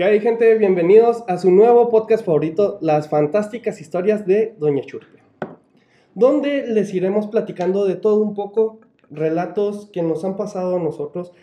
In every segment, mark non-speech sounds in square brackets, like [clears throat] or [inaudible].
¿Qué hay gente? Bienvenidos a su nuevo podcast favorito, Las Fantásticas Historias de Doña Churpe, donde les iremos platicando de todo un poco, relatos que nos han pasado a nosotros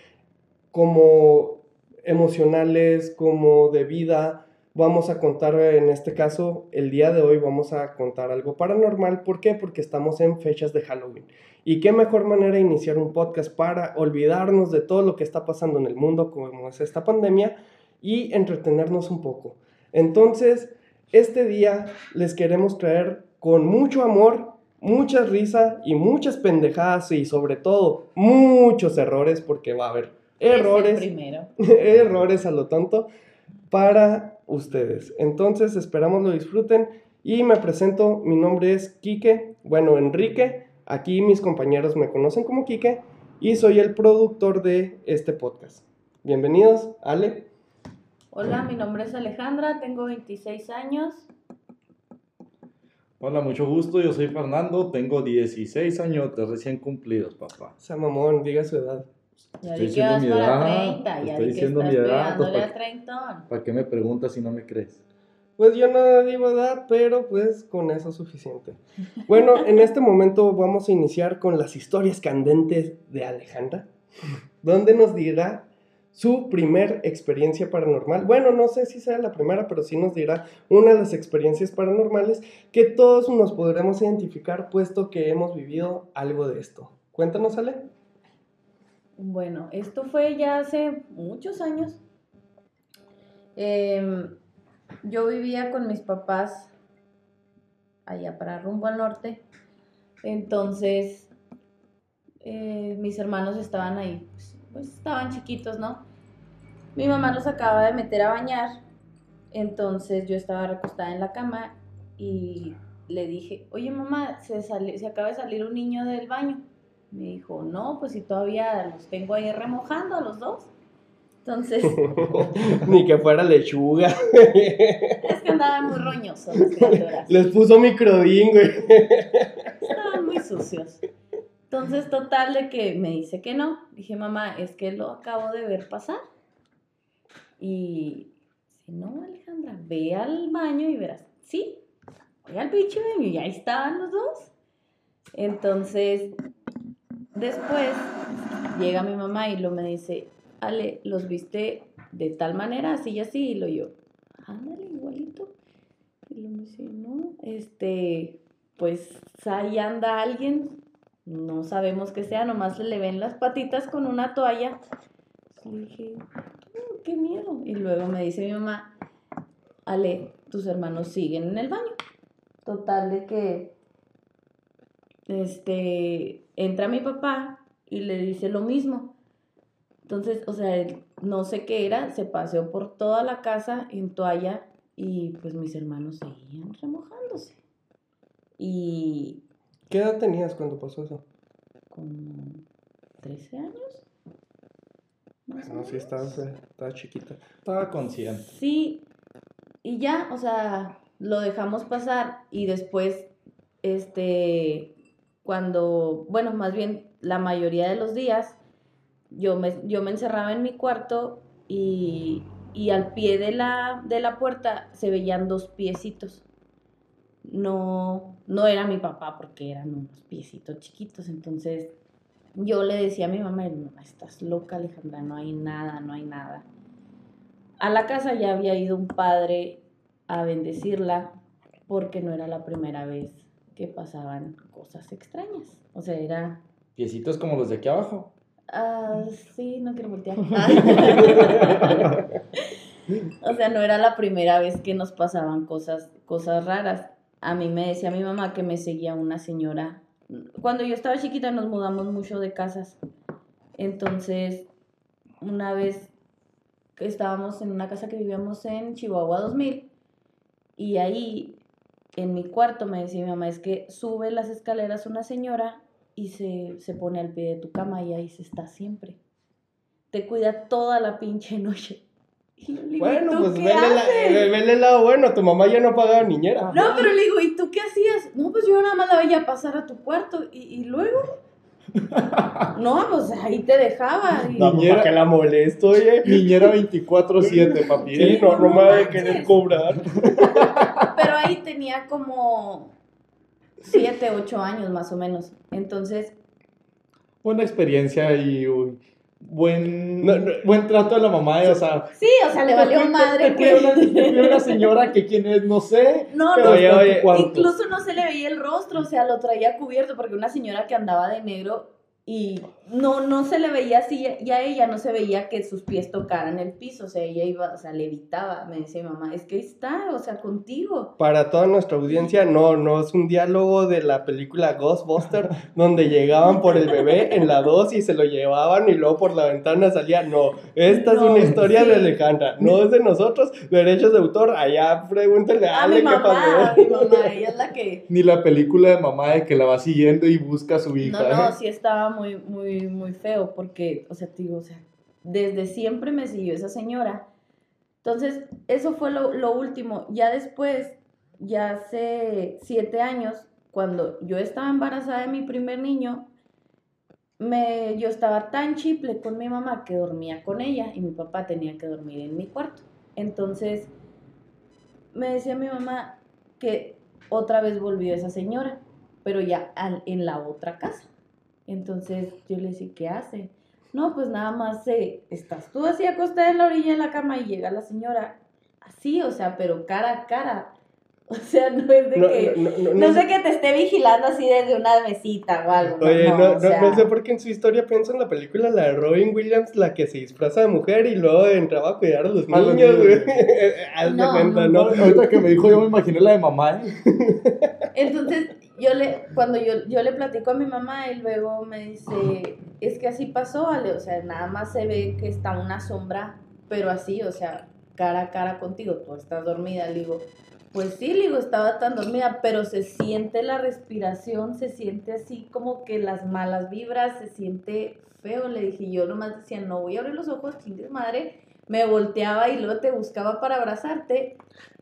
como emocionales, como de vida. Vamos a contar en este caso, el día de hoy vamos a contar algo paranormal. ¿Por qué? Porque estamos en fechas de Halloween. Y qué mejor manera de iniciar un podcast para olvidarnos de todo lo que está pasando en el mundo, como es esta pandemia, y entretenernos un poco. Entonces, este día les queremos traer con mucho amor, mucha risa y muchas pendejadas y sobre todo muchos errores, porque va a haber errores, [laughs] errores a lo tonto para ustedes. Entonces, esperamos lo disfruten y me presento, mi nombre es Quique, bueno, Enrique, aquí mis compañeros me conocen como Quique y soy el productor de este podcast. Bienvenidos, Ale. Hola, mi nombre es Alejandra, tengo 26 años. Hola, mucho gusto, yo soy Fernando, tengo 16 años de recién cumplidos, papá. O sea, mamón, diga su edad. Ya estoy diciendo mi edad, 30, ya estoy diciendo mi edad. Pues, ¿para, ¿Para qué me preguntas si no me crees? Pues yo no digo edad, pero pues con eso es suficiente. Bueno, en este momento vamos a iniciar con las historias candentes de Alejandra, donde nos dirá su primer experiencia paranormal. Bueno, no sé si sea la primera, pero sí nos dirá una de las experiencias paranormales que todos nos podremos identificar, puesto que hemos vivido algo de esto. Cuéntanos, Ale. Bueno, esto fue ya hace muchos años. Em, yo vivía con mis papás allá para rumbo al norte. Entonces, eh, mis hermanos estaban ahí, pues, pues estaban chiquitos, ¿no? Mi mamá los acaba de meter a bañar, entonces yo estaba recostada en la cama y le dije, oye mamá, se, se acaba de salir un niño del baño. Me dijo, no, pues si todavía los tengo ahí remojando a los dos. Entonces. [laughs] Ni que fuera lechuga. [laughs] es que andaban muy roñosos las criaturas. Les puso microdín, güey. Estaban muy sucios. Entonces, total de que me dice que no. Dije, mamá, es que lo acabo de ver pasar. Y si no, Alejandra, ve al baño y verás. Sí, voy al pinche baño y ahí estaban los dos. Entonces, después llega mi mamá y lo me dice, Ale, ¿los viste de tal manera, así y así? Y lo yo, ándale, igualito. Y lo me dice, no, este, pues ahí anda alguien, no sabemos qué sea, nomás le ven las patitas con una toalla. Y dije, qué miedo. Y luego me dice mi mamá, Ale, tus hermanos siguen en el baño. Total de que, este, entra mi papá y le dice lo mismo. Entonces, o sea, no sé qué era, se paseó por toda la casa en toalla y pues mis hermanos seguían remojándose. Y... ¿Qué edad tenías cuando pasó eso? Como 13 años. No, sí, estaba, estaba chiquita. Estaba consciente. Sí, y ya, o sea, lo dejamos pasar y después, este, cuando, bueno, más bien la mayoría de los días, yo me, yo me encerraba en mi cuarto y, y al pie de la, de la puerta se veían dos piecitos. No, no era mi papá porque eran unos piecitos chiquitos, entonces yo le decía a mi mamá, mamá, estás loca Alejandra, no hay nada, no hay nada. A la casa ya había ido un padre a bendecirla porque no era la primera vez que pasaban cosas extrañas. O sea, era... Piecitos como los de aquí abajo. Ah, sí, no quiero voltear. [laughs] o sea, no era la primera vez que nos pasaban cosas, cosas raras. A mí me decía mi mamá que me seguía una señora cuando yo estaba chiquita nos mudamos mucho de casas. Entonces, una vez estábamos en una casa que vivíamos en Chihuahua 2000 y ahí en mi cuarto me decía mi mamá, es que sube las escaleras una señora y se, se pone al pie de tu cama y ahí se está siempre. Te cuida toda la pinche noche bueno, pues vele, el lado bueno, tu mamá ya no pagaba niñera. No, pero le digo, ¿y tú qué hacías? No, pues yo nada más la veía pasar a tu cuarto y, luego. [laughs] No, pues ahí te dejaba. y- No, pues, Niñera- ¿para qué la molesto, oye? Niñera 24-7, papi. Sí, ¿eh? no, no me va a querer cobrar. [laughs] Pero ahí tenía como siete, ocho años más o menos. Entonces, Buena experiencia y uy, buen, No, no. buen trato de la mamá. O sea, sí, o sea, le valió te- madre Te una, que... te cuida una señora que quién es, no sé. No, pero no, Oye, oye. Incluso no se le veía el rostro, o sea, lo traía cubierto porque una señora que andaba de negro y no, no se le veía así, y a ella no se veía que sus pies tocaran el piso, o sea, ella iba, o sea, levitaba, me decía mi mamá, es que ahí está, o sea, contigo. Para toda nuestra audiencia, no, no es un diálogo de la película Ghostbuster [laughs] donde llegaban por el bebé en la 2 y se lo llevaban y luego por la ventana salía. No, esta es una historia sí. de Alejandra, no es de nosotros. Derechos de autor, allá pregúntenle a A mi Ale qué mamá, a pasó. mi mamá, ella es la que... Ni la película de mamá de que la va siguiendo y busca a su hija. No, no, sí estaba muy, muy, muy feo porque, o sea, digo, o sea, desde siempre me siguió esa señora. Entonces, eso fue lo, lo último. Ya después, ya hace siete años, cuando yo estaba embarazada de mi primer niño, me, yo estaba tan chiple con mi mamá que dormía con ella y mi papá tenía que dormir en mi cuarto. Entonces, me decía mi mamá que otra vez volvió esa señora, pero ya en la otra casa. Entonces yo le decía, ¿qué hace? No, pues nada más eh, estás tú así acostada en la orilla de la cama y llega la señora así, o sea, pero cara a cara. [laughs] O sea, no es de No, que... no, no, No, no sé que te esté vigilando así desde una mesita o algo. Oye, no, o no, sea, no sé por qué en su historia pienso en la película, la de Robin Williams, la que se disfraza de mujer y luego entraba a cuidar a los niños, güey. [laughs] Haz de No, cuenta, No, ¿no? ahorita que me dijo, yo me imaginé la de mamá. ¿eh? Entonces, yo le, cuando yo, yo le platico a mi mamá y luego me dice, es que así pasó, Ale, o sea, nada más se ve que está una sombra, pero así, o sea, cara a cara contigo, tú estás dormida, le digo, pues sí, le digo, estaba tan dormida, pero se siente la respiración, se siente así como que las malas vibras, se siente feo, le dije, yo nomás decía, no voy a abrir los ojos, chingues madre, me volteaba y luego te buscaba para abrazarte,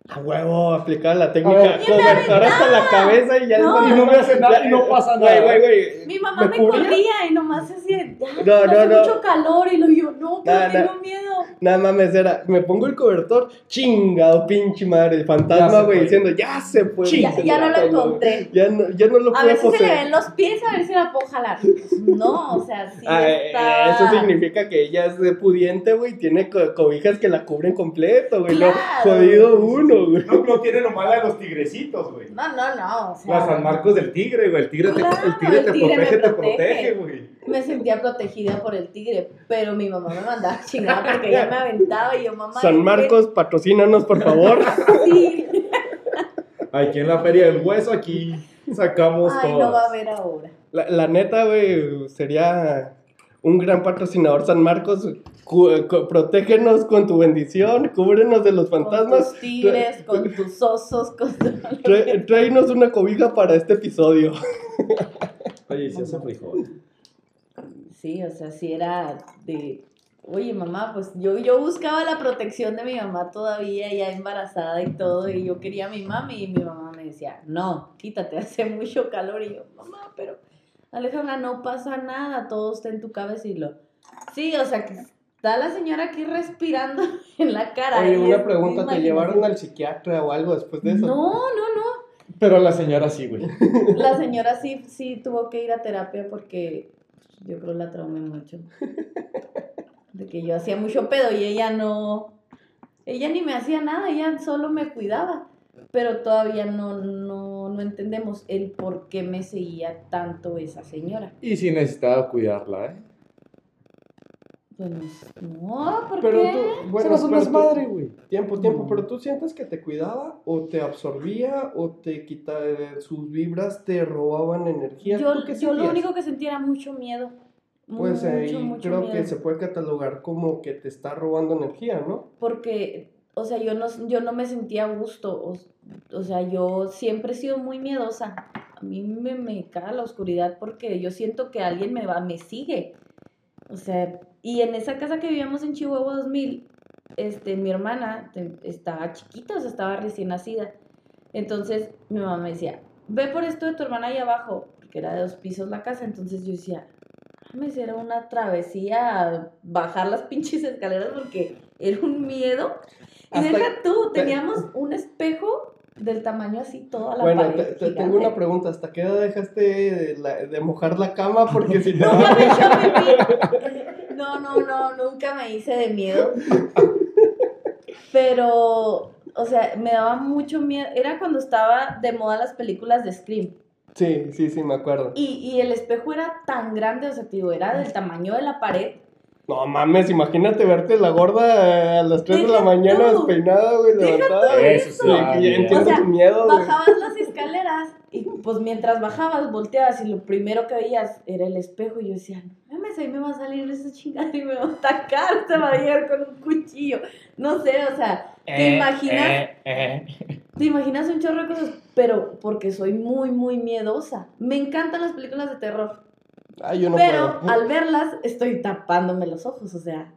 A huevo, aplicaba la A técnica cobertor hasta la cabeza y ya No. Y no me hace nada y no pasa nada. güey, güey. Mi mamá me, corría y nomás "Ay, No, no, no. mucho calor y lo yo, no, pero tengo miedo. Nada mames, era, me pongo el cobertor, chingado pinche madre, el fantasma, güey, diciendo, ya se fue. Ya, ya no lo encontré. Ya no, ya no lo A pude ver si se le ven los pies, a ver si la puedo jalar. No, o sea, sí Ah, eh, está... eso significa que ella es de pudiente, güey, tiene co- cobijas que la cubren completo, güey. No, jodido uno, güey. No, no tiene lo malo de los tigrecitos, güey. No, no, no, o sea... La San Marcos del tigre, güey. El tigre te, Claro, el tigre el te tigre me protege, te protege. güey. Me sentía protegida por el tigre, pero mi mamá me mandaba chingada porque ella me aventaba y yo, mamá... San Marcos, patrocínanos, por favor. [laughs] Sí. Aquí en la Feria del Hueso, aquí sacamos Ay, todas. no va a haber ahora. La, la neta, güey, sería un gran patrocinador San Marcos. Cu- cu- protégenos con tu bendición, cúbrenos de los Con fantasmas. tus tigres, con tus osos, con tu... [laughs] Tráenos una cobija para este episodio. [laughs] Oye, si hace frijol. Sí, o sea, sí era de, oye mamá, pues yo, yo buscaba la protección de mi mamá todavía, ya embarazada y todo, y yo quería a mi mami, y mi mamá me decía, no, quítate, [laughs] hace mucho calor, y yo, mamá, pero Alejandra, no pasa nada, todo está en tu cabeza, y lo, sí, o sea, que está la señora aquí respirando [laughs] en la cara. Oye, una pregunta, ¿te llevaron al psiquiatra o algo después de eso? No, no, no, Pero la señora sí, güey. [laughs] la señora sí, sí tuvo que ir a terapia porque yo creo la traumé mucho. De que yo hacía mucho pedo y ella no, ella ni me hacía nada, ella solo me cuidaba. Pero todavía no, no, no entendemos el por qué me seguía tanto esa señora. Y sí necesitaba cuidarla, ¿eh? Pues no, ¿por Pero qué? tú, bueno, Se pero madre, güey. Tiempo, tiempo, No. pero tú sientes que te cuidaba o te absorbía o te quitaba sus vibras, te robaban energía. Yo, ¿Tú qué yo lo único que sentía era mucho miedo. Pues mucho, ahí mucho creo miedo. que se puede catalogar como que te está robando energía, ¿no? porque, o sea, yo no, yo no me sentía a gusto, o, o sea, yo siempre he sido muy miedosa. A mí me, me la oscuridad porque yo siento que alguien me va, me sigue. O sea, y en esa casa que vivíamos en Chihuahua 2000, este, mi hermana estaba chiquita, o sea, estaba recién nacida. Entonces, mi mamá me decía, ve por esto de tu hermana ahí abajo, porque era de dos pisos la casa. Entonces yo decía, mames, era una travesía bajar las pinches escaleras porque era un miedo. Y Hasta- deja tú, teníamos un espejo del tamaño así toda la Bueno, pared. te, te tengo una pregunta. ¿Hasta qué edad dejaste de, la- de mojar la cama? Porque si [laughs] no... Me. No, no, no, nunca me hice de miedo. Pero, o sea, me daba mucho miedo. Era cuando estaba de moda las películas de Scream. Sí, sí, sí, me acuerdo. Y, y el espejo era tan grande, o sea, digo, era del tamaño de la pared. No mames, imagínate verte la gorda a las 3 de la mañana tú. despeinada, güey, levantada. eso. Sí, ya entiendo O sea, tu miedo, güey. Bajabas las escaleras y pues mientras bajabas volteabas y lo primero que veías era el espejo y yo decía, no mames, ahí me va a salir esa chingada y me va a atacar, se va a llegar con un cuchillo. No sé, o sea, ¿te imaginas? Te imaginas un chorro de cosas, pero porque soy muy, muy miedosa. Me encantan las películas de terror, Ay, yo no pero puedo. al verlas estoy tapándome los ojos, o sea.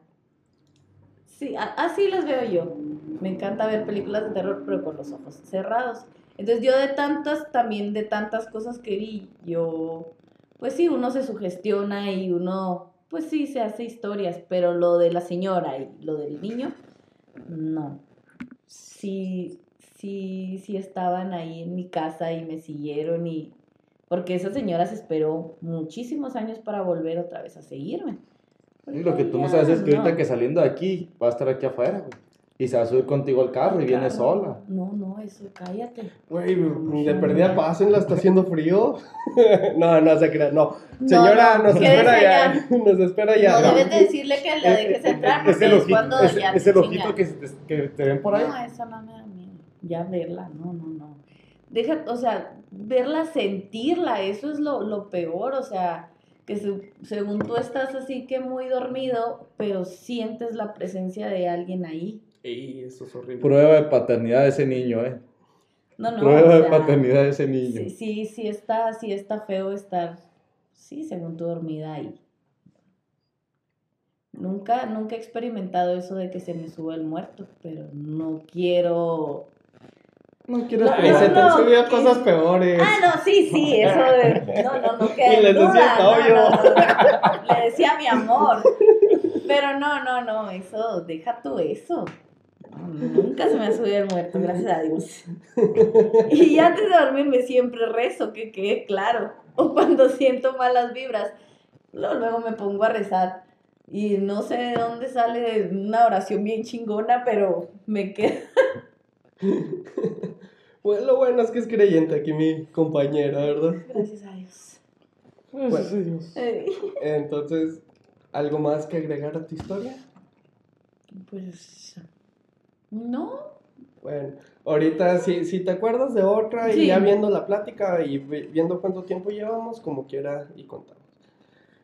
Sí, así las veo yo. Me encanta ver películas de terror, pero con los ojos cerrados. Entonces yo de tantas, también de tantas cosas que vi, yo, pues sí, uno se sugestiona y uno, pues sí, se hace historias, pero lo de la señora y lo del niño, no. Sí, sí, sí estaban ahí en mi casa y me siguieron y... Porque esa señora se esperó muchísimos años para volver otra vez a seguirme. Y lo que tú no sabes es que ahorita no. que saliendo de aquí va a estar aquí afuera, güey. Y se va a subir contigo al carro y viene Carro. sola. No, no, eso, cállate. Güey, de perdida pásenla, está haciendo frío. [laughs] no, no se crea, no. Señora, no, nos quédese espera ya. [laughs] Nos espera ya. No, debes de decirle que la dejes entrar Es porque el es ojito, cuando es, ya es el ojito que, que te ven por ahí. No, eso no me da miedo. Ya verla, no, no, no. Deja, o sea, verla, sentirla, eso es lo, lo peor, o sea, que se- según tú estás así que muy dormido, pero sientes la presencia de alguien ahí. Ey, eso es horrible. Prueba de paternidad de ese niño, ¿eh? No, no, Prueba o de paternidad de ese niño. Sí, sí, sí está, sí está feo estar, sí, según tú dormida ahí. Nunca, nunca he experimentado eso de que se me suba el muerto, pero no quiero No quieres No, se te han no, subido que- cosas peores. Ah, no, sí, sí, eso de. No, no, no queda [laughs] Y les duda. decía no, novio. no, no. Le decía mi amor. Pero no, no, no, eso, deja tú eso. No, Nunca se me ha subido el muerto, gracias a Dios. Y antes de dormirme siempre rezo, que quede claro. O cuando siento malas vibras, luego, luego me pongo a rezar. Y no sé de dónde sale una oración bien chingona, pero me queda. [laughs] Pues lo bueno es que es creyente aquí mi compañera, ¿verdad? Gracias a Dios. Gracias a Dios. Entonces, ¿algo más que agregar a tu historia? Pues. No. Bueno, ahorita si, si te acuerdas de otra y ya viendo la plática y vi- viendo cuánto tiempo llevamos, como quiera y contamos.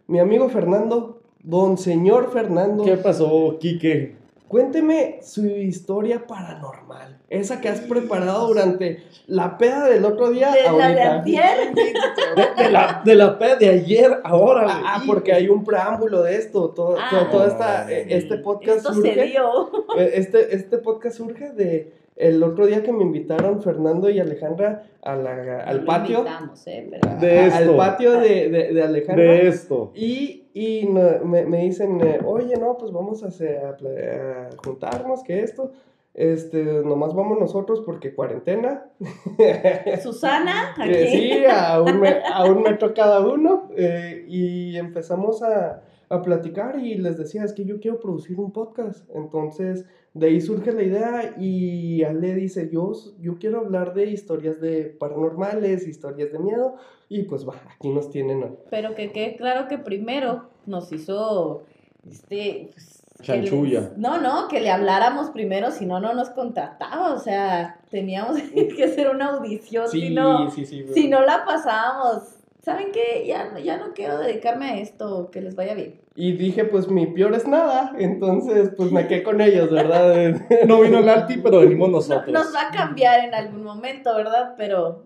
Mi amigo Fernando, don señor Fernando, ¿Qué pasó, Quique? Cuénteme su historia paranormal. Esa que has preparado durante la peda del otro día. De la de antier. De, de la, de la peda de ayer, ahora. güey. Ah, porque hay un preámbulo de esto, todo, Ah, todo, todo esta, sí. este podcast Esto surge, se dio. eh, este, este podcast surge de el otro día que me invitaron Fernando y Alejandra a la- al patio, invitamos, ¿eh? Pero- De esto. al patio de, de, de Alejandra, De esto. y, y no- me, me dicen, eh, oye, no, pues vamos a, hacer- a a juntarnos, que esto, este, nomás vamos nosotros porque cuarentena, [laughs] Susana, [laughs] aquí. Eh, sí, a un, me- a un metro cada uno. eh, y empezamos a, a platicar y les decía, es que yo quiero producir un podcast. Entonces, de ahí surge la idea y Ale dice, yo, yo quiero hablar de historias de paranormales, historias de miedo. Y pues va, aquí nos tienen hoy. Pero que quede claro que primero nos hizo. Este. pues, Chanchulla. les- no, no, que le habláramos primero, si no, no nos contrataba. O sea, teníamos [laughs] que hacer una audición. Sí, si no, sí, sí. si no la pasábamos. ¿Saben qué? Ya, no- ya no quiero dedicarme a esto, que les vaya bien. Y dije, pues mi peor es nada. Entonces, pues me quedé con ellos, ¿verdad? [laughs] No vino el Alti, pero venimos No- nosotros. nos va a cambiar en algún momento, ¿verdad? Pero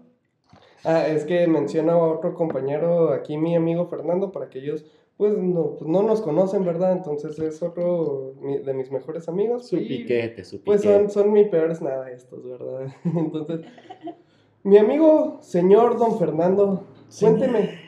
Ah, es que menciona a otro compañero aquí, mi amigo Fernando, para que ellos, pues no, pues, no nos conocen, ¿verdad? Entonces es otro mi- de mis mejores amigos. Su y, piquete, su piquete. Pues son, son mi peores nada estos, ¿verdad? [laughs] Entonces, mi amigo, señor don Fernando, cuénteme,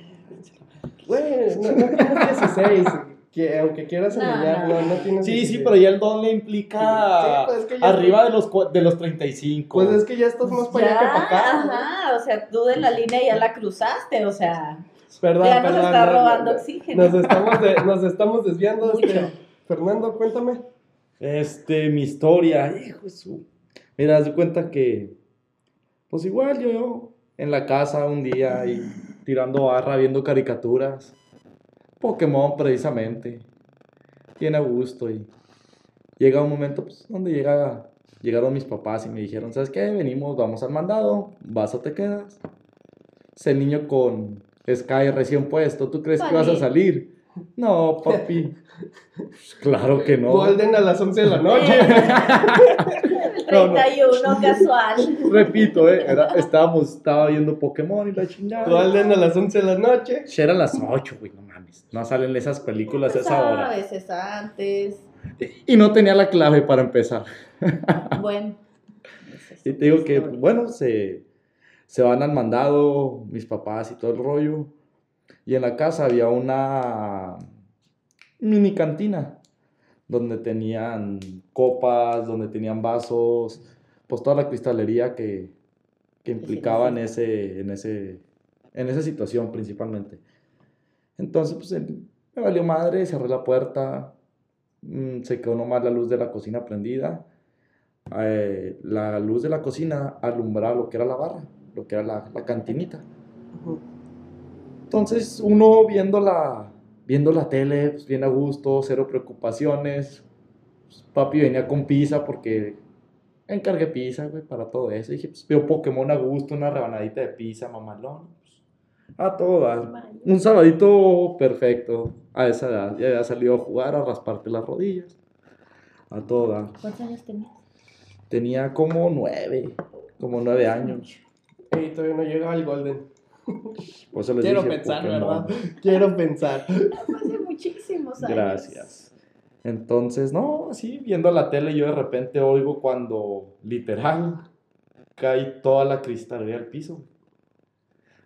Güey, no, no tienes 16. Que, aunque quieras engañar, no. no, no tienes Sí, sí, 16. pero ya el don le implica Sí, pues es que ya- arriba de los, de los 35. Pues es que ya estás más para allá que para acá. ajá, o sea, tú de la línea ya la cruzaste, o sea, Perdón, ya nos perdón, está no, robando no, oxígeno. Nos estamos, de- nos estamos desviando. Mucho. Este, Fernando, cuéntame. Este, mi historia, hijo de su. Mira, haz de cuenta que, pues igual yo, yo en la casa un día y tirando barra, viendo caricaturas, Pokémon precisamente, bien a gusto y llega un momento pues, donde llega, llegaron mis papás y me dijeron, ¿sabes qué? Venimos, vamos al mandado, vas o te quedas. Es el niño con Sky recién puesto, ¿tú crees que vas a salir? No, papi. Claro que no. Golden a las 11 de la noche. [laughs] No, no. 31 casual. Repito, eh, era- estábamos, estaba viendo Pokémon y la chingada. Golden a las 11 de la noche. Ya eran las 8, güey, no mames. No salen esas películas a esa hora. A veces antes. Y no tenía la clave para empezar. Bueno. [laughs] Y te digo que, bueno, se, se van al mandado, mis papás y todo el rollo. Y en la casa había una mini cantina donde tenían copas, donde tenían vasos, pues toda la cristalería que, que implicaba en, ese, en, ese, en esa situación principalmente. Entonces, pues el- me valió madre, cerré la puerta, mm, se quedó nomás la luz de la cocina prendida. Eh, la luz de la cocina alumbraba lo que era la barra, lo que era la, la cantinita. Entonces, uno viendo la, viendo la tele, pues bien a gusto, cero preocupaciones. Pues, papi venía con pizza porque encargué pizza, güey, para todo eso. Y dije, pues veo Pokémon a gusto, una rebanadita de pizza, mamalón. Pues, a todo dar. Un sabadito perfecto a esa edad. Ya había salido a jugar, a rasparte las rodillas. A todo dar. ¿Cuántos años tenías? Tenía como nueve, como nueve años. Y todavía no llega al Golden. [laughs] Quiero dije pensar, Pokémon. ¿verdad? [laughs] Quiero pensar. Hace muchísimos años. Gracias. Entonces, no, así viendo la tele, yo de repente oigo cuando literal cae toda la cristalería al piso.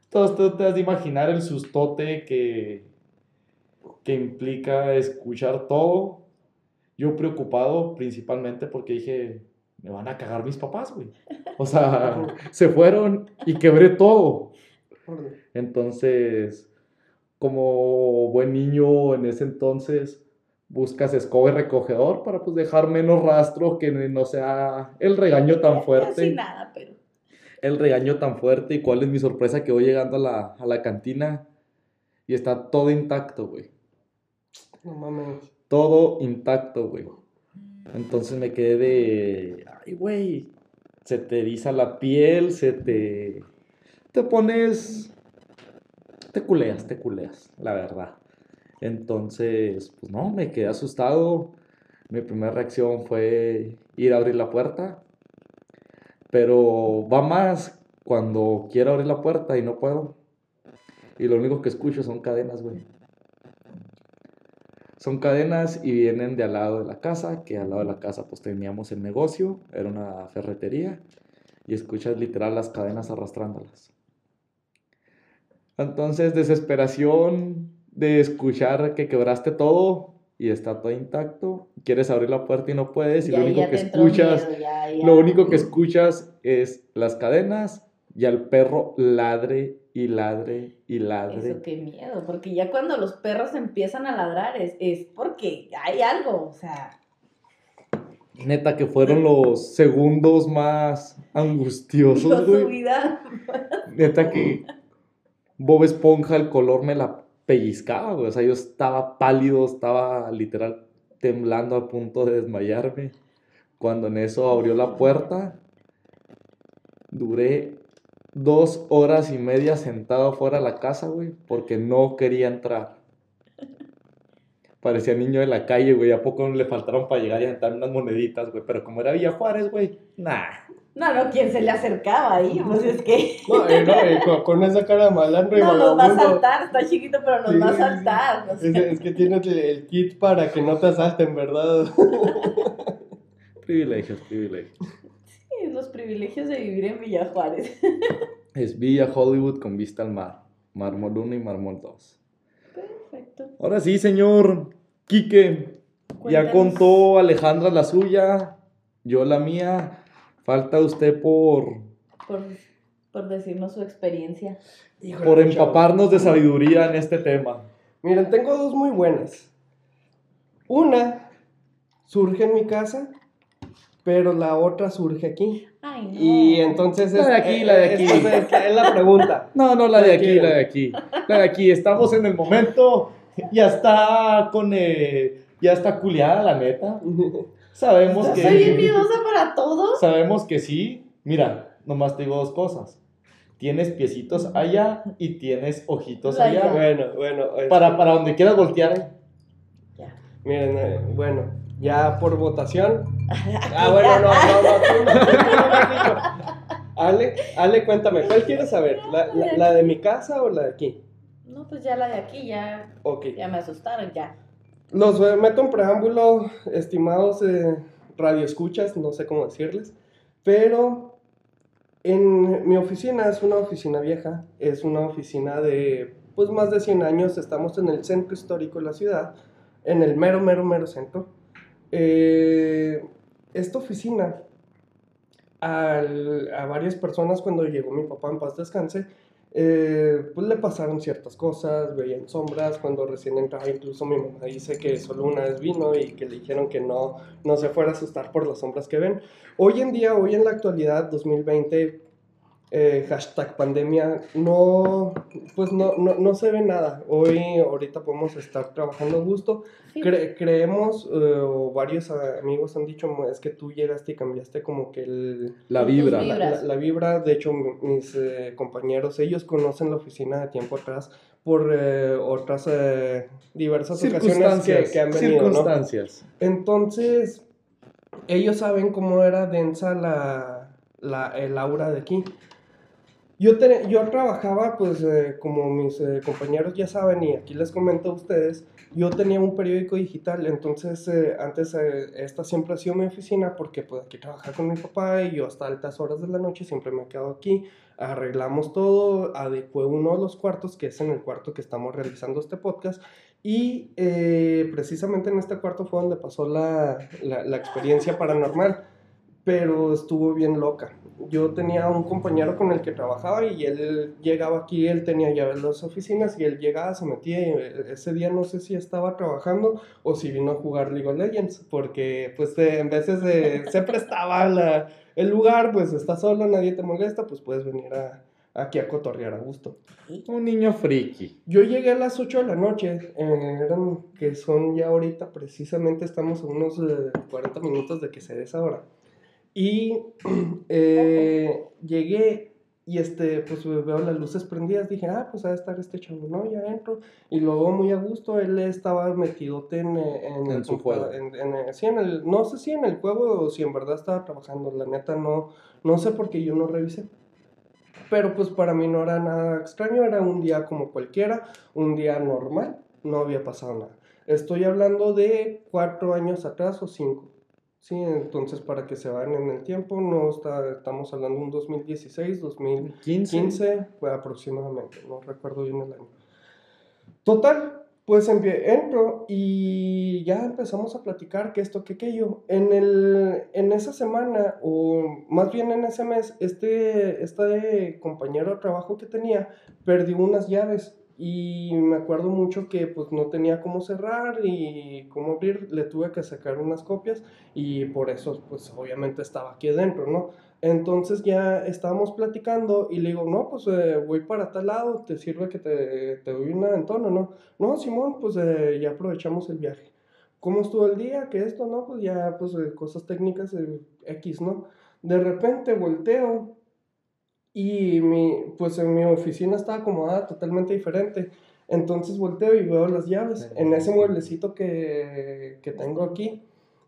Entonces, tú te has de imaginar el sustote que, que implica escuchar todo. Yo preocupado principalmente porque dije, me van a cagar mis papás, güey. O sea, [laughs] se fueron y quebré todo. Entonces, como buen niño en ese entonces, buscas escoba y recogedor para pues dejar menos rastro, que no sea el regaño tan fuerte. nada, pero. El regaño tan fuerte. ¿Y cuál es mi sorpresa? Que voy llegando a la, a la cantina y está todo intacto, güey. No mames. Todo intacto, güey. Entonces me quedé de, ay, güey, se te eriza la piel, se te, te pones, te culeas, te culeas, la verdad. Entonces, pues no, me quedé asustado. Mi primera reacción fue ir a abrir la puerta. Pero va más cuando quiero abrir la puerta y no puedo. Y lo único que escucho son cadenas, güey. Son cadenas y vienen de al lado de la casa, que al lado de la casa pues teníamos el negocio, era una ferretería, y escuchas literal las cadenas arrastrándolas. Entonces, desesperación de escuchar que quebraste todo y está todo intacto, quieres abrir la puerta y no puedes, y Ya- lo único que escuchas, miedo, ya- ya. lo único que escuchas es las cadenas y al perro ladre y ladre y ladre. Eso qué miedo, porque ya cuando los perros empiezan a ladrar es, es porque hay algo, o sea, Neta que fueron los segundos más angustiosos, güey. vida. Neta que Bob Esponja, el color me la pellizcaba, güey. O sea, yo estaba pálido, estaba literal temblando a punto de desmayarme. Cuando en eso abrió la puerta, duré dos horas y media sentado fuera de la casa, güey, porque no quería entrar. Parecía niño de la calle, güey. ¿A poco le faltaron para llegar y aventar unas moneditas, güey? Pero como era Villa Juárez, güey, nah. No, no, ¿quién se le acercaba ahí? Pues es que [laughs] No, eh, no, eh, con, con esa cara de malandro y no nos va a vagabundo. saltar, está chiquito, pero nos Sí, va a saltar. o sea, Es, es que tienes el, el kit para que no te asalten, ¿verdad? Privilegios, privilegios. Los privilegios de vivir en Villa Juárez. [laughs] Es Villa Hollywood con vista al mar. Mármol 1 y Mármol 2. Perfecto. Ahora sí, señor Quique. Ya contó Alejandra la suya, yo la mía. Falta usted por, Por, por decirnos su experiencia. Híjole, por empaparnos de sabiduría en este tema. Miren, tengo dos muy buenas. Una surge en mi casa, pero la otra surge aquí. Ay, no. Y entonces La de aquí, la de aquí. Es, es- es la pregunta. [laughs] No, no, la de aquí, la de aquí. La de aquí. Estamos en el momento. Ya está con. eh, ya está culiada, la neta. [laughs] Sabemos Yo Soy bien que. miedosa para todo. Sabemos que sí. Mira, nomás te digo dos cosas. Tienes piecitos allá y tienes ojitos La allá. ya. Bueno, bueno. Para, para donde quieras voltear. Ya. Miren, eh, bueno, ya por votación. [laughs] Ah, bueno, no, no, no. tú. Ale, Ale, cuéntame, ¿cuál quieres saber? ¿La, la, la de mi casa o la de aquí? No, pues ya la de aquí, ya, Ok. ya me asustaron, ya. Los eh, meto en preámbulo, estimados eh, radioescuchas, no sé cómo decirles, pero en mi oficina es una oficina vieja, es una oficina de pues más de 100 años, estamos en el centro histórico de la ciudad, en el mero, mero, mero centro. Eh, esta oficina, al- a varias personas cuando llegó mi papá en paz descanse, eh, pues le pasaron ciertas cosas, veían sombras, cuando recién entraba incluso mi mamá dice que solo una vez vino y que le dijeron que no, no se fuera a asustar por las sombras que ven. Hoy en día, hoy en la actualidad, 2020, eh, hashtag pandemia, no, pues no, no, no se ve nada. Hoy, ahorita podemos estar trabajando a gusto. Cre- creemos, eh, o varios amigos han dicho, es que tú llegaste y cambiaste como que el, La vibra. la, la- la vibra, de hecho, mi- mis eh, compañeros, ellos conocen la oficina de tiempo atrás por eh, otras eh, diversas ocasiones que, han venido, ¿no? circunstancias. Entonces, ellos saben cómo era densa la, la- el aura de aquí. Yo, te- yo trabajaba, pues, eh, como mis eh, compañeros ya saben, y aquí les comento a ustedes, yo tenía un periódico digital, entonces eh, antes esta siempre ha sido mi oficina porque pues aquí trabajaba con mi papá y yo hasta altas horas de la noche siempre me he quedado aquí, arreglamos todo, adecué uno de los cuartos, que es en el cuarto que estamos realizando este podcast, y precisamente en este cuarto fue donde pasó la, la experiencia paranormal, pero estuvo bien loca. Yo tenía un compañero con el que trabajaba y él llegaba aquí, él tenía llaves de las oficinas y él llegaba, se metía y eh, ese día no sé si estaba trabajando o si vino a jugar League of Legends, porque pues eh, en veces eh, [laughs] se prestaba la- el lugar, pues está solo, nadie te molesta, pues puedes venir a, aquí a cotorrear a gusto. Un niño friki. Yo llegué a las 8 de la noche, eh, eran que son ya ahorita, precisamente estamos a unos eh, 40 minutos de que se dé esa hora. Y [clears throat] eh, llegué y este, pues veo las luces prendidas, dije, ah, pues ha de estar este chavo, ¿no? Ya entro. Y luego muy a gusto, él estaba metidote en, eh, en, En el su juego. en- en, eh, sí, en el, no sé si en el juego o si en verdad estaba trabajando, la neta no, no sé por qué yo no revisé. Pero pues para mí no era nada extraño, era un día como cualquiera, un día normal, no había pasado nada. Estoy hablando de cuatro años atrás o cinco. Sí, entonces para que se vayan en el tiempo, no está, estamos hablando de un 2016, 2015 15. fue aproximadamente, no recuerdo bien el año. Total, pues entro y ya empezamos a platicar que esto, que aquello. En, el, en esa semana, o más bien en ese mes, este, este compañero de trabajo que tenía perdió unas llaves. Y me acuerdo mucho que pues no tenía cómo cerrar y cómo abrir, le tuve que sacar unas copias y por eso pues obviamente estaba aquí adentro, ¿no? Entonces ya estábamos platicando y le digo, no, pues eh, voy para tal lado, ¿te sirve que te, te doy un aventón o no? No, Simón, pues eh, ya aprovechamos el viaje. ¿Cómo estuvo el día? ¿Qué esto? No, pues ya, pues eh, cosas técnicas eh, X, ¿no? De repente volteo y mi, pues en mi oficina estaba acomodada totalmente diferente. Entonces volteo y veo las llaves en ese mueblecito que, que tengo aquí.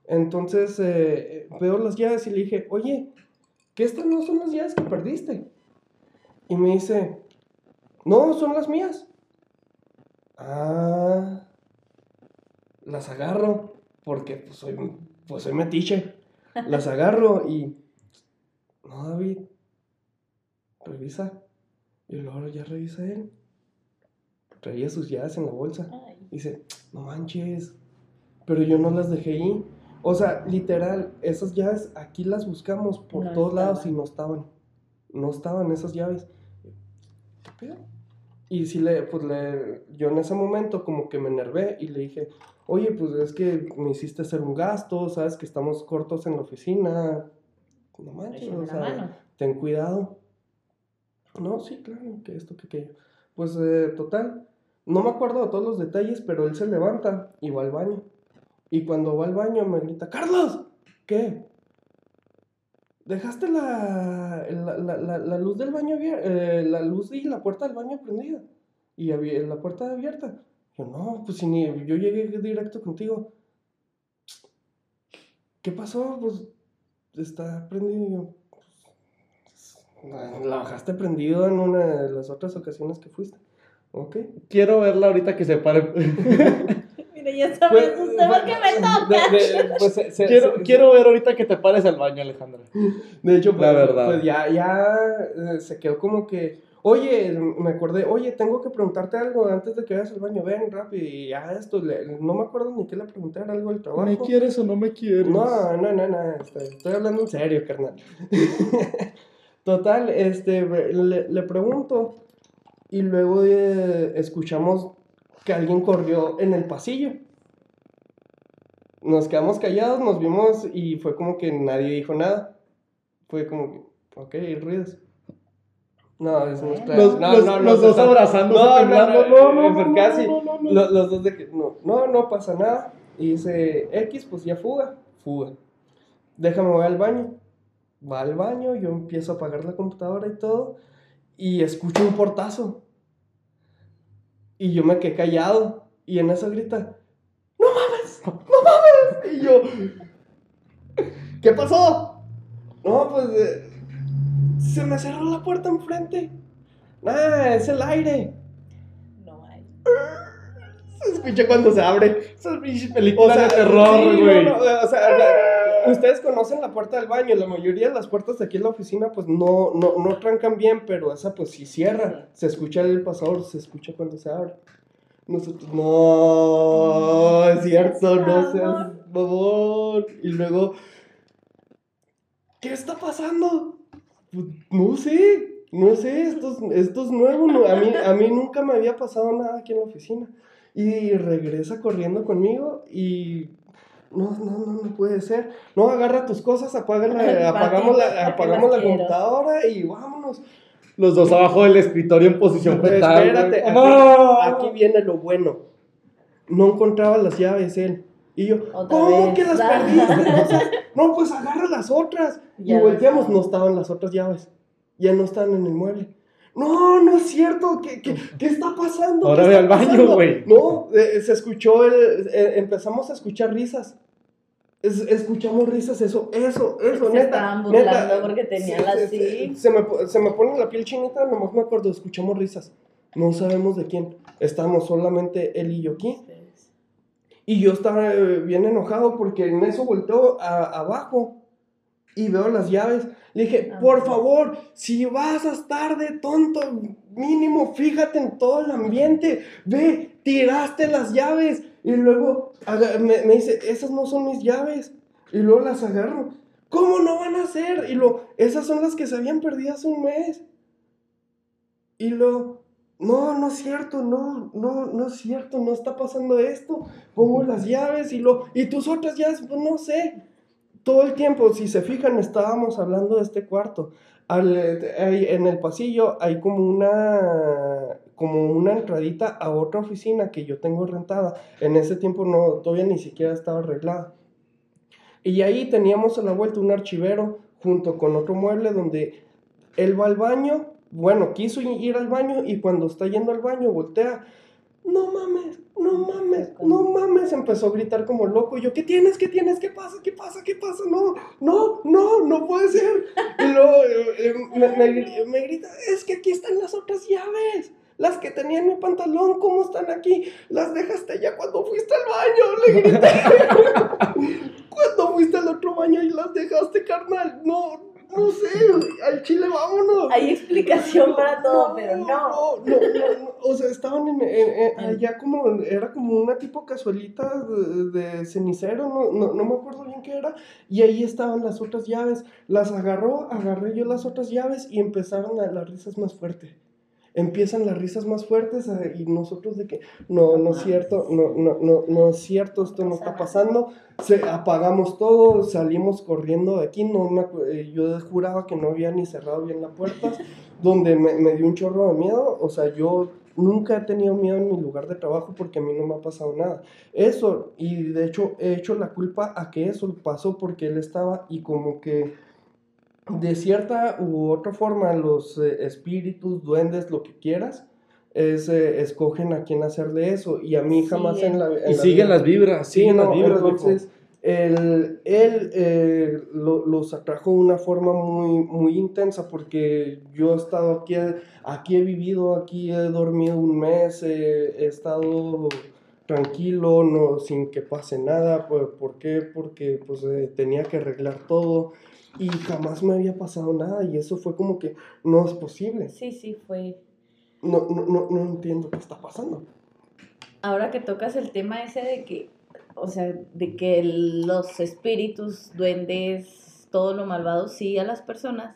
Entonces eh, veo las llaves y le dije, oye, que estas no son las llaves que perdiste. Y me dice, no, son las mías. Ah, las agarro porque pues soy, pues soy metiche. Las agarro y, no, David, revisa. Y luego ya revisa él. traía sus llaves en la bolsa. Dice, no manches, pero yo no las dejé ahí. O sea, literal, esas llaves aquí las buscamos por todos lados y no estaban. No estaban esas llaves. Y si le, pues le, yo en ese momento como que me enervé y le dije, oye, pues es que me hiciste hacer un gasto, sabes que estamos cortos en la oficina. No manches, o sea, ten cuidado. No, sí, claro, que esto, que aquello. Pues eh, total, no me acuerdo de todos los detalles, pero él se levanta y va al baño. Y cuando va al baño me grita, Carlos, ¿qué? Dejaste la, la, luz del baño eh, la luz y la puerta del baño prendida. Y la puerta abierta. Yo, no, pues ni yo llegué directo contigo. ¿Qué pasó? Pues está prendido. La bajaste prendido en una de las otras ocasiones que fuiste. Ok. Quiero verla ahorita que se pare. [laughs] Mire, ya sabes, pues, usted por qué me toca. Pues, [laughs] quiero, quiero ver ahorita que te pares al baño, Alejandra. De hecho, pues, la verdad. pues ya, ya eh, se quedó como que Oye, me acordé, oye, tengo que preguntarte algo antes de que vayas al baño, ven rápido, y ya esto, no me acuerdo ni qué le pregunté, era algo del trabajo. ¿Me quieres o no me quieres? No, no, no, no, estoy, hablando en serio, carnal. [laughs] Total, este, le, pregunto, y luego eh, escuchamos que alguien corrió en el pasillo. Nos quedamos callados, nos vimos y fue como que nadie dijo nada. Fue como que, ok, ruidos. No, es nuestra. Los, no, no, los dos abrazando, no, no, no, no, casi. Los, los dos de que, no, no, no pasa nada. Y dice, X, pues ya fuga, fuga. Déjame, voy al baño. Va al baño, yo empiezo a apagar la computadora y todo. Y escucho un portazo. Y yo me quedé callado. Y en eso grita, ¡No mames! ¡No mames! Y yo, ¿qué pasó? No, pues. Eh, se me cerró la puerta enfrente. Ah, es el aire. No hay. Se escucha cuando se abre. Esas películas o sea, de terror, güey. o sea, [laughs] ustedes conocen la puerta del baño. La mayoría de las puertas de aquí en la oficina, pues no, no, no trancan bien, pero esa, pues sí cierra. Se escucha el pasador, se escucha cuando se abre. Nosotros, no, es cierto, no seas favor. Y luego, ¿qué está pasando? Pues, no sé, no sé, esto, esto es nuevo, a, mí, a mí nunca me había pasado nada aquí en la oficina. Y regresa corriendo conmigo y no, no, no, no puede ser. No, agarra tus cosas, [laughs] apaga la, apagamos la, apagamos la computadora y vámonos. Los dos abajo del escritorio en posición fetal. Espérate, aquí, viene lo bueno. No encontraba las llaves él. Y yo, ¿cómo que las [laughs] perdiste? no, pues agarra las otras. y volteamos, no estaban las otras llaves. Ya no estaban en el mueble. No, no es cierto. ¿Qué, qué, qué está pasando? Ahora ve al baño, güey. No, eh, se escuchó, el, eh, empezamos a escuchar risas. escuchamos risas, eso, eso, eso, se estaban burlando porque tenían así. Se, me, se me pone la piel chinita, nomás me acuerdo, escuchamos risas. No sabemos de quién. Estamos solamente él y yo aquí. Y yo estaba eh, bien enojado porque en eso volteo a, abajo y veo las llaves. Le dije, ah, por favor, si vas a estar de tonto, mínimo fíjate en todo el ambiente. Ve, tiraste las llaves. Y luego me, me dice, esas no son mis llaves. Y luego las agarro. ¿Cómo no van a ser? Y luego, esas son las que se habían perdido hace un mes. Y luego, no, no es cierto, no, no, no es cierto, no está pasando esto, pongo las llaves y lo, y tus otras llaves, pues no sé. Todo el tiempo, si se fijan, estábamos hablando de este cuarto. en el pasillo hay como una, como una entradita a otra oficina que yo tengo rentada. En ese tiempo no, todavía ni siquiera estaba arreglada. Y ahí teníamos a la vuelta un archivero junto con otro mueble donde él va al baño, bueno, quiso ir al baño y cuando está yendo al baño voltea, no mames, no mames, no mames, empezó a gritar como loco. Y yo, ¿qué tienes? ¿Qué tienes? ¿Qué pasa? ¿Qué pasa? ¿Qué pasa? No, no, no, no puede ser. Y [laughs] luego eh, eh, me, grita, es que aquí están las otras llaves. Las que tenía en mi pantalón, ¿cómo están aquí? Las dejaste ya cuando fuiste al baño, le grité. [laughs] [laughs] cuando fuiste al otro baño y las dejaste, carnal. No, no sé, al chile vámonos. Hay explicación para todo, pero no. No, no, no, O sea, estaban en, en, allá como, era como una tipo casualita de, de cenicero, no, no, no, me acuerdo bien qué era. Y ahí estaban las otras llaves. Las agarró, agarré yo las otras llaves y empezaron a las risas más fuertes empiezan las risas más fuertes eh, y nosotros de que no, no es cierto, no, no, no, no es cierto, esto no está pasando, se, apagamos todo, salimos corriendo de aquí, no me, eh, yo juraba que no había ni cerrado bien la puerta, [laughs] donde me, me dio un chorro de miedo, o sea, yo nunca he tenido miedo en mi lugar de trabajo porque a mí no me ha pasado nada. Eso, y de hecho he hecho la culpa a que eso pasó porque él estaba y como que de cierta u otra forma los eh, espíritus, duendes, lo que quieras, es, eh, escogen a quién hacerle eso. Y a mí jamás en la... y siguen las vibras, siguen las vibras. Entonces, él, él eh, lo, los atrajo de una forma muy, muy intensa porque yo he estado aquí, aquí he vivido, aquí he dormido un mes, he estado tranquilo, no, sin que pase nada. ¿Por, qué? Porque pues, tenía que arreglar todo y jamás me había pasado nada y eso fue como que no es posible. Sí, sí, fue. No, no, no, no entiendo qué está pasando. Ahora que tocas el tema ese de que, o sea, de que los espíritus, duendes, todo lo malvado sí a las personas,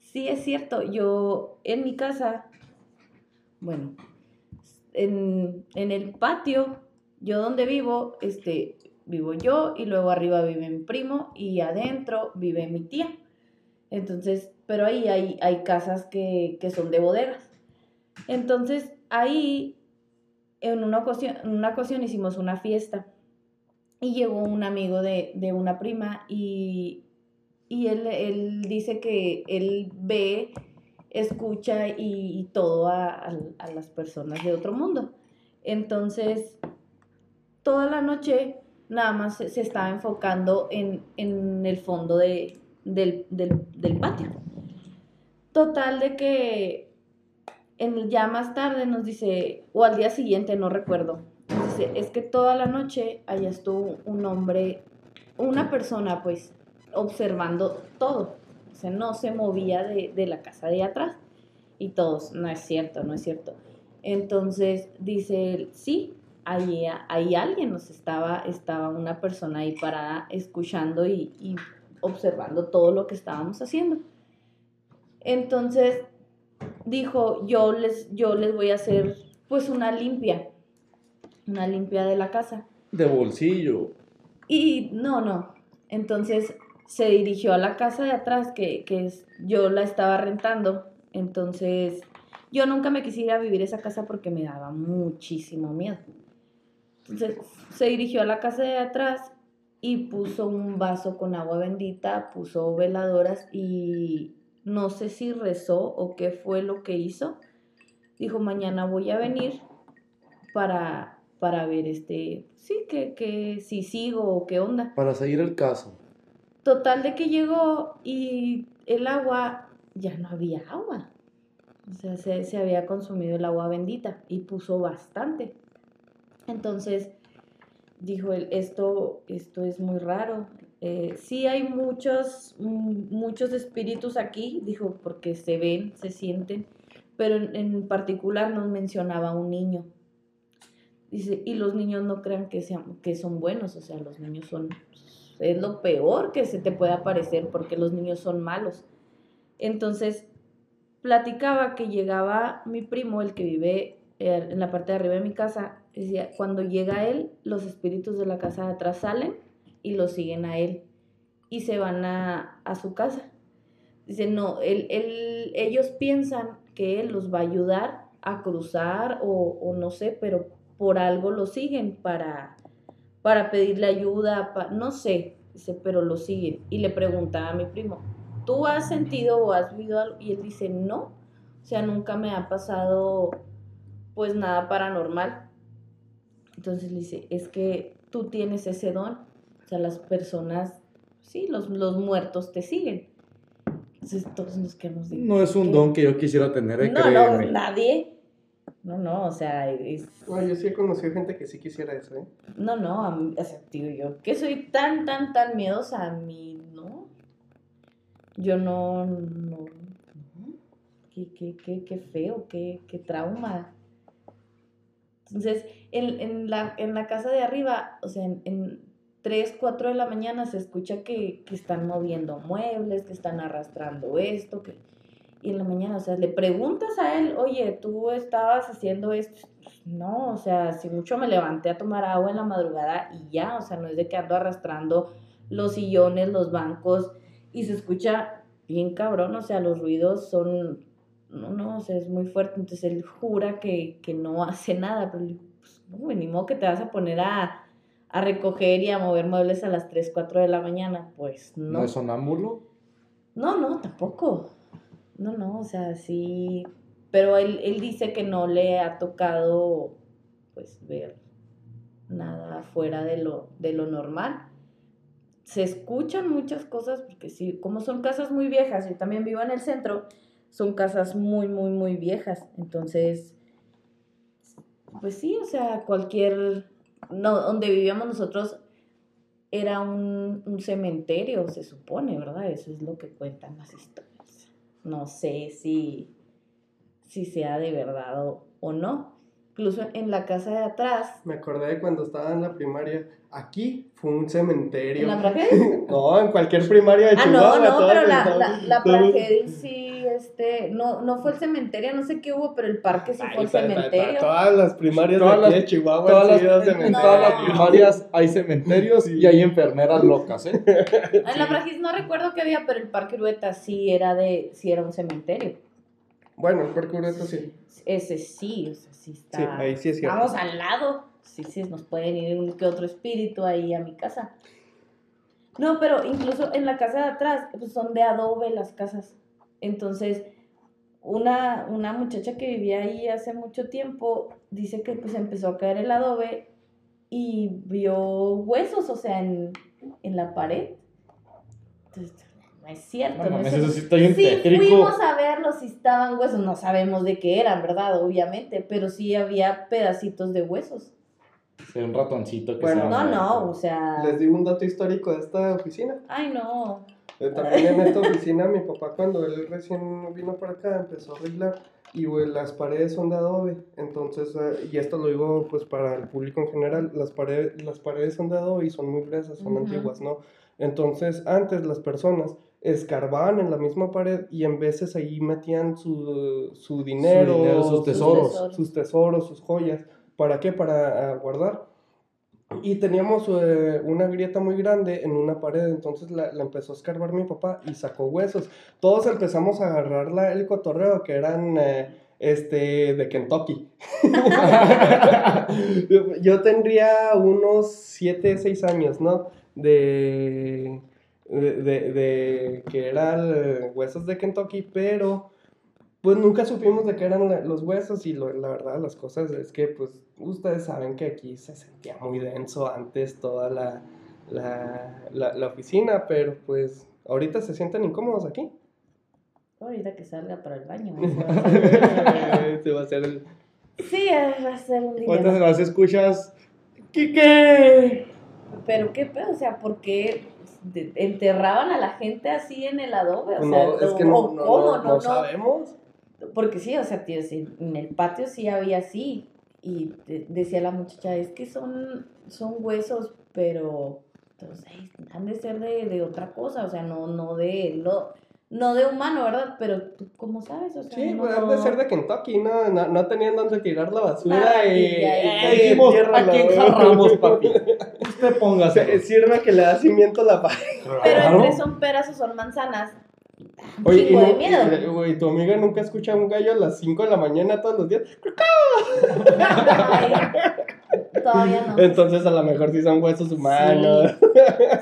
sí es cierto. Yo en mi casa, bueno, en, en el patio, yo donde vivo, este, vivo yo y luego arriba vive mi primo y adentro vive mi tía. Entonces, pero ahí hay, hay casas que, son de bodegas. Entonces, ahí en una ocasión, una ocasión hicimos una fiesta y llegó un amigo de, una prima y, él, dice que él ve, escucha y, todo a las personas de otro mundo. Entonces, toda la noche nada más se, estaba enfocando en, el fondo de, del, patio. Total de que en, ya más tarde nos dice, o al día siguiente, no recuerdo, dice, es que toda la noche allá estuvo un hombre, una persona pues, observando todo. O sea, no se movía de, de la casa de atrás. Y todos, no es cierto, no es cierto. Entonces dice él, sí, ahí, ahí alguien nos estaba, estaba una persona ahí parada escuchando y, observando todo lo que estábamos haciendo. Entonces dijo, yo les, yo les voy a hacer pues una limpia, una limpia de la casa. De bolsillo. Y no, no. Entonces se dirigió a la casa de atrás, que, que yo la estaba rentando. Entonces yo nunca me quisiera vivir esa casa porque me daba muchísimo miedo. Entonces se dirigió a la casa de atrás y puso un vaso con agua bendita, puso veladoras y no sé si rezó o qué fue lo que hizo. Dijo, mañana voy a venir para, para ver este, sí, que, que si sigo o qué onda. Para seguir el caso. Total de que llegó y el agua, ya no había agua. O sea, se, se había consumido el agua bendita y puso bastante. Entonces, dijo él, esto, esto es muy raro. Eh, sí hay muchos, mm, muchos espíritus aquí, dijo, porque se ven, se sienten, pero en, particular nos mencionaba un niño. Dice, y los niños no crean que, sean, que son buenos, o sea, los niños son, es lo peor que se te puede aparecer porque los niños son malos. Entonces, platicaba que llegaba mi primo, el que vive eh, en la parte de arriba de mi casa, decía, cuando llega él, los espíritus de la casa de atrás salen y lo siguen a él y se van a, su casa. Dice, no, él, él, ellos piensan que él los va a ayudar a cruzar o, no sé, pero por algo lo siguen para, para pedirle ayuda, no sé, dice, pero lo siguen. Y le preguntaba a mi primo, ¿tú has sentido o has vivido algo? Y él dice, no, o sea, nunca me ha pasado pues nada paranormal. Entonces le dice, es que tú tienes ese don. O sea, las personas, sí, los, los muertos te siguen. Entonces todos nos quedamos No es un don que yo quisiera tener, eh, No, no, nadie. No, no, o sea, es... yo sí he conocido gente que sí quisiera eso, ¿eh? No, no, a o sea, digo yo, que soy tan, tan, tan miedosa a mí, ¿no? Yo no, no, qué, qué, qué, qué feo, qué, qué trauma. Entonces, en, en, la, en la casa de arriba, o sea, en, en 3, 4 de la mañana se escucha que, que están moviendo muebles, que están arrastrando esto, que... Y en la mañana, o sea, le preguntas a él, oye, tú estabas haciendo esto. Pues, no, o sea, si mucho me levanté a tomar agua en la madrugada y ya, o sea, no es de que ando arrastrando los sillones, los bancos, y se escucha bien cabrón, o sea, los ruidos son, no, no, o sea, es muy fuerte, entonces él jura que, que no hace nada, pero pues, no, ni modo que te vas a poner a, a recoger y a mover muebles a las 3, 4 de la mañana, pues no. ¿No es sonámbulo? No, no, tampoco. No, no, o sea, sí. Pero él, él dice que no le ha tocado, pues, ver nada fuera de lo, de lo normal. Se escuchan muchas cosas, porque sí, como son casas muy viejas, yo también vivo en el centro, son casas muy, muy, muy viejas. Entonces, pues sí, o sea, cualquier no, donde vivíamos nosotros era un, un, cementerio, se supone, ¿verdad? Eso es lo que cuentan las historias. No sé si, si sea de verdad o, o no. Incluso en la casa de atrás. Me acordé de cuando estaba en la primaria. Aquí fue un cementerio. ¿En la [laughs] Pragedis? no, en cualquier primaria de ah, Chihuahua. no, no, pero la, la, la sí, este, no, no fue el cementerio, no sé qué hubo, pero el parque sí fue el cementerio. Todas las primarias Todas de aquí las- de Chihuahua Todas las, en todas las primarias hay cementerios y hay enfermeras locas, ¿eh? [laughs] En la Pragedis no recuerdo qué había, pero el parque Urueta sí era de, sí era un cementerio. Bueno, el parque Ureto sí. Ese sí, o sea, sí está. Sí, ahí sí es cierto. Vamos al lado. Sí, sí, nos pueden ir un que otro espíritu ahí a mi casa. No, pero incluso en la casa de atrás, pues son de adobe las casas. Entonces, una, una muchacha que vivía ahí hace mucho tiempo dice que pues empezó a caer el adobe y vio huesos, o sea, en, en la pared. Entonces, no es cierto. No no es eso sí está bien Sí, tétrico. fuimos a verlos si estaban huesos, no sabemos de qué eran, ¿verdad? Obviamente, pero sí había pedacitos de huesos. Sí, un ratoncito que Bueno, se No, no, o sea... Les digo un dato histórico de esta oficina. Ay, no. Eh, También en esta oficina, mi papá, cuando él recién vino para acá, empezó a arreglar y güey, las paredes son de adobe. Entonces, eh, y esto lo digo pues para el público en general, las paredes, las paredes son de adobe y son muy gruesas, son Ujú. antiguas, ¿no? Entonces, antes las personas escarbaban en la misma pared y en veces ahí metían su, su dinero, dinero, sus tesoros. tesoros. sus tesoros, sus joyas. ¿Para qué? Para ah, guardar. Y teníamos eh, una grieta muy grande en una pared, entonces la, la empezó a escarbar mi papá y sacó huesos. Todos empezamos a agarrar la- el cotorreo que eran eh, este, de Kentucky. [laughs] yo, tendría unos 7, 6 años, ¿no? De, de, de- de que eran huesos de Kentucky, pero pues nunca supimos de qué eran los huesos y lo- la verdad las cosas es que pues ustedes saben que aquí se sentía muy denso antes toda la, la, la, la oficina, pero pues ahorita se sienten incómodos aquí. Ahorita que salga para el baño. [laughs] [laughs] Se va a hacer el... sí, eh, va a ser un ¿Cuántas dilema. las escuchas? ¡Quique! Pero qué pedo, o sea, ¿por qué enterraban a la gente así en el adobe? O sea, no, es que o- no, o no, ¿cómo? no, no sabemos. Porque sí, o sea, tío, en el patio sí había así. Y de- decía la muchacha, es que son, son huesos, pero entonces, han de ser de, de otra cosa, o sea, no, no de lo, no de humano, ¿verdad? Pero tú, ¿cómo sabes? O sea, Sí, no- pues han de ser de Kentucky, no, no, no tenían dónde tirar la basura Ah, y... y ahí- ¡eh, Dijimos, entiérrala, aquí enjarramos, papi. Usted póngase. Se- [laughs] Sirve que le da cimiento a la pared. Pero Claro. entre son peras o son manzanas, Oye, y, de miedo. y- tu amiga nunca escucha a un gallo a las 5 de la mañana todos los días. [laughs] Ay, todavía no. Entonces a lo mejor sí son huesos humanos.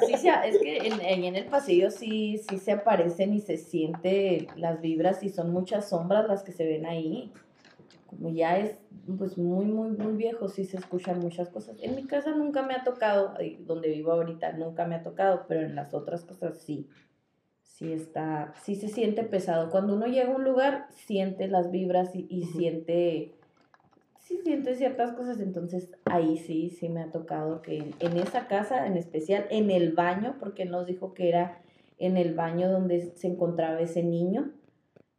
Sí, sí, es que en, en- el pasillo sí, sí se aparecen y se siente las vibras y son muchas sombras las que se ven ahí. Como ya es pues muy, muy, muy viejo, sí se escuchan muchas cosas. En mi casa nunca me ha tocado, donde vivo ahorita nunca me ha tocado, pero en las otras cosas sí. Sí está, sí se siente pesado. Cuando uno llega a un lugar, siente las vibras y, y siente, sí siente ciertas cosas. Entonces ahí sí, sí me ha tocado que en, en esa casa en especial, en el baño, porque él nos dijo que era en el baño donde se encontraba ese niño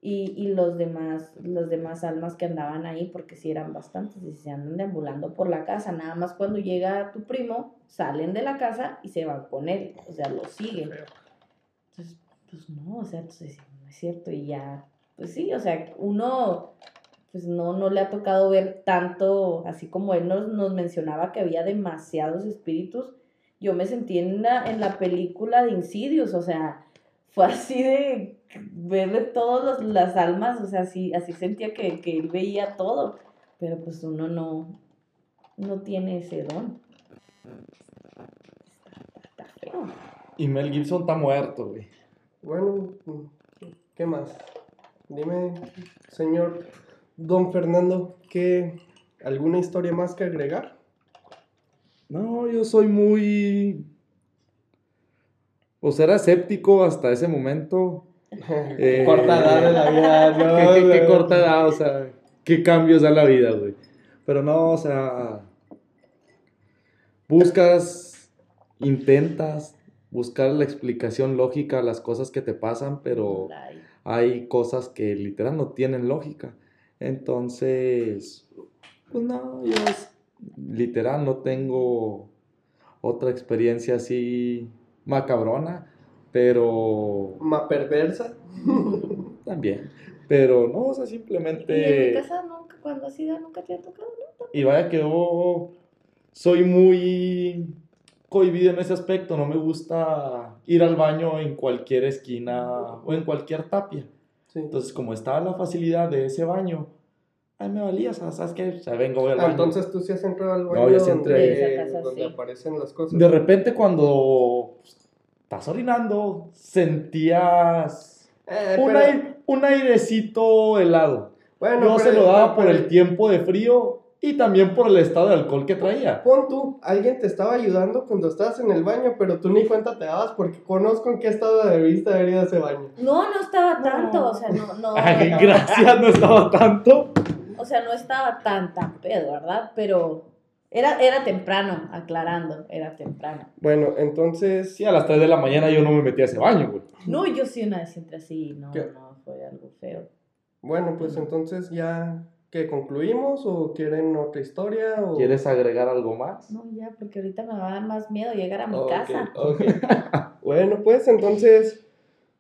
y, y los demás, los demás almas que andaban ahí, porque sí eran bastantes y se andan deambulando por la casa. Nada más cuando llega tu primo, salen de la casa y se van con él, o sea, lo siguen. Entonces, pues no, o sea, entonces no es cierto y ya, pues sí, o sea, uno pues no, no le ha tocado ver tanto, así como él nos, nos mencionaba que había demasiados espíritus, yo me sentí en la, en la película de Insidious, o sea, fue así de ver todas las almas, o sea, así, así sentía que, que él veía todo, pero pues uno no, no tiene ese don. Está feo. Y Mel Gibson está muerto, güey. Bueno, ¿qué más? Dime, señor Don Fernando, ¿qué, ¿alguna historia más que agregar? No, yo soy muy... Pues era escéptico hasta ese momento. [laughs] Eh, corta edad de la vida, ¿no? [laughs] ¿Qué, qué- qué corta edad, o sea, qué cambios da la vida, güey. Pero no, o sea, buscas, intentas buscar la explicación lógica a las cosas que te pasan, pero Ay, hay cosas que literal no tienen lógica. Entonces, pues no, yo es- literal no tengo otra experiencia así macabrona, pero ¿Ma perversa? [laughs] también. Pero no, o sea, Y en mi simplemente... casa nunca, cuando has ido, nunca te ha tocado, ¿no? Y vaya que yo soy muy cohibido en ese aspecto, no me gusta ir al baño en cualquier esquina o en cualquier tapia. Sí. Entonces, como estaba la facilidad de ese baño, ay, me valía, ¿sabes qué? O sea, vengo, voy al Ah, baño. entonces tú sí has entrado al No, baño yo sí donde, entré. Casa, donde sí. aparecen las cosas. De repente, cuando estás orinando, sentías Eh, un, pero- ai- un airecito helado. bueno, Yo se lo daba por pero- el tiempo de frío y también por el estado de alcohol que traía. Pon tú, alguien te estaba ayudando cuando estabas en el baño, pero tú ni cuenta te dabas porque conozco en qué estado de vista haber ido a ese baño. No, no estaba tanto, o sea, no, no. [laughs] Ay, no. gracias, no estaba tanto. O sea, no estaba tan, tan pedo, ¿verdad? Pero era, era temprano, aclarando, era temprano. Bueno, entonces, Sí, a las 3 de la mañana yo no me metí a ese baño, güey. No, yo sí una vez entré así, no, ¿Qué? no, fue algo feo. bueno, pues entonces ya que concluimos o quieren otra historia o ¿Quieres agregar algo más? No, ya, porque ahorita me va a dar más miedo llegar a mi Ok, casa. ok. [laughs] bueno, pues entonces,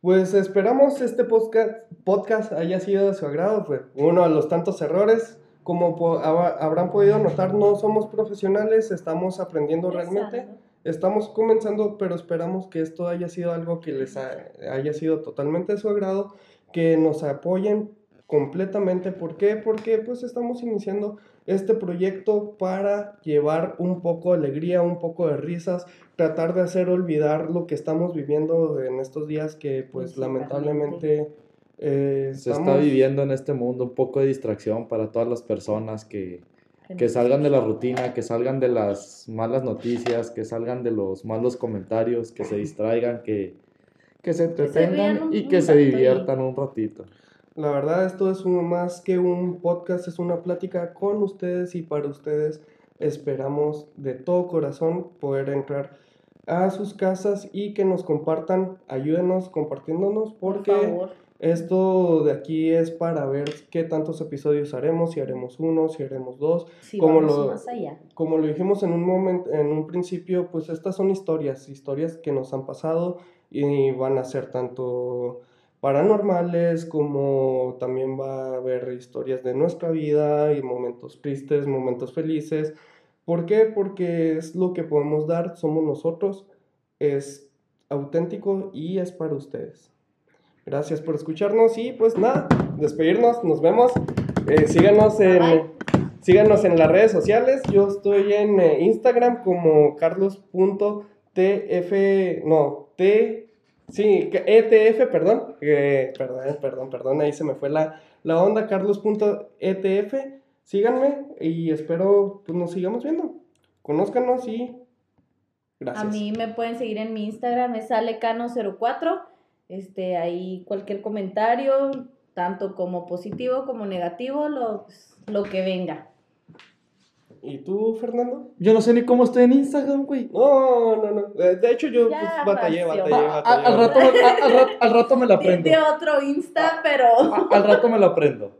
pues esperamos este podcast, podcast haya sido de su agrado. Pues uno de los tantos errores, como po- hab- habrán podido notar, no somos profesionales, estamos aprendiendo realmente. Exacto. Estamos comenzando, pero esperamos que esto haya sido algo que les ha- haya sido totalmente de su agrado, que nos apoyen completamente. ¿Por qué? Porque pues estamos iniciando este proyecto para llevar un poco de alegría, un poco de risas, tratar de hacer olvidar lo que estamos viviendo en estos días que pues lamentablemente eh, Se está viviendo en este mundo un poco de distracción para todas las personas que, que salgan de la rutina, que salgan de las malas noticias, que salgan de los malos comentarios, que se [laughs] distraigan, que, que se entretengan y que se diviertan un ratito. La verdad, esto es un- más que un podcast, es una plática con ustedes y para ustedes. Esperamos de todo corazón poder entrar a sus casas y que nos compartan, ayúdenos compartiéndonos Por porque favor. esto de aquí es para ver qué tantos episodios haremos, si haremos uno, si haremos dos. Sí, como lo- más allá. Como lo dijimos en un momento, en un principio, pues estas son historias, historias que nos han pasado y van a ser tanto paranormales como también va a haber historias de nuestra vida y momentos tristes, momentos felices. ¿Por qué? Porque es lo que podemos dar, somos nosotros, es auténtico y es para ustedes. Gracias por escucharnos y pues nada, despedirnos, nos vemos. Eh, síganos en... Síganos en las redes sociales. Yo estoy en eh, Instagram como carlos.tf. No, T. Sí, ETF, perdón. Eh, perdón, perdón, perdón. Ahí se me fue la, la onda. Carlos.etf. Síganme y espero pues, nos sigamos viendo. Conózcanos y. Gracias. A mí me pueden seguir en mi Instagram, es alecano04. Este, ahí cualquier comentario, tanto como positivo como negativo, lo, lo que venga. ¿Y tú, Fernando? Yo no sé ni cómo estoy en Instagram, güey. No, no, no. Eh, De hecho, yo pues, batallé, batallé, A- batallé. al, rato, al, al rato- al rato me la aprendo. de otro Insta, pero... A- al rato me la aprendo.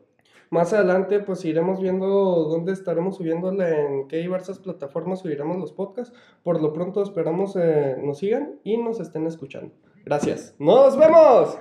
Más adelante, pues iremos viendo dónde estaremos subiéndole, en qué diversas plataformas subiremos los podcasts. Por lo pronto, esperamos eh, nos sigan y nos estén escuchando. Gracias. ¡Nos vemos!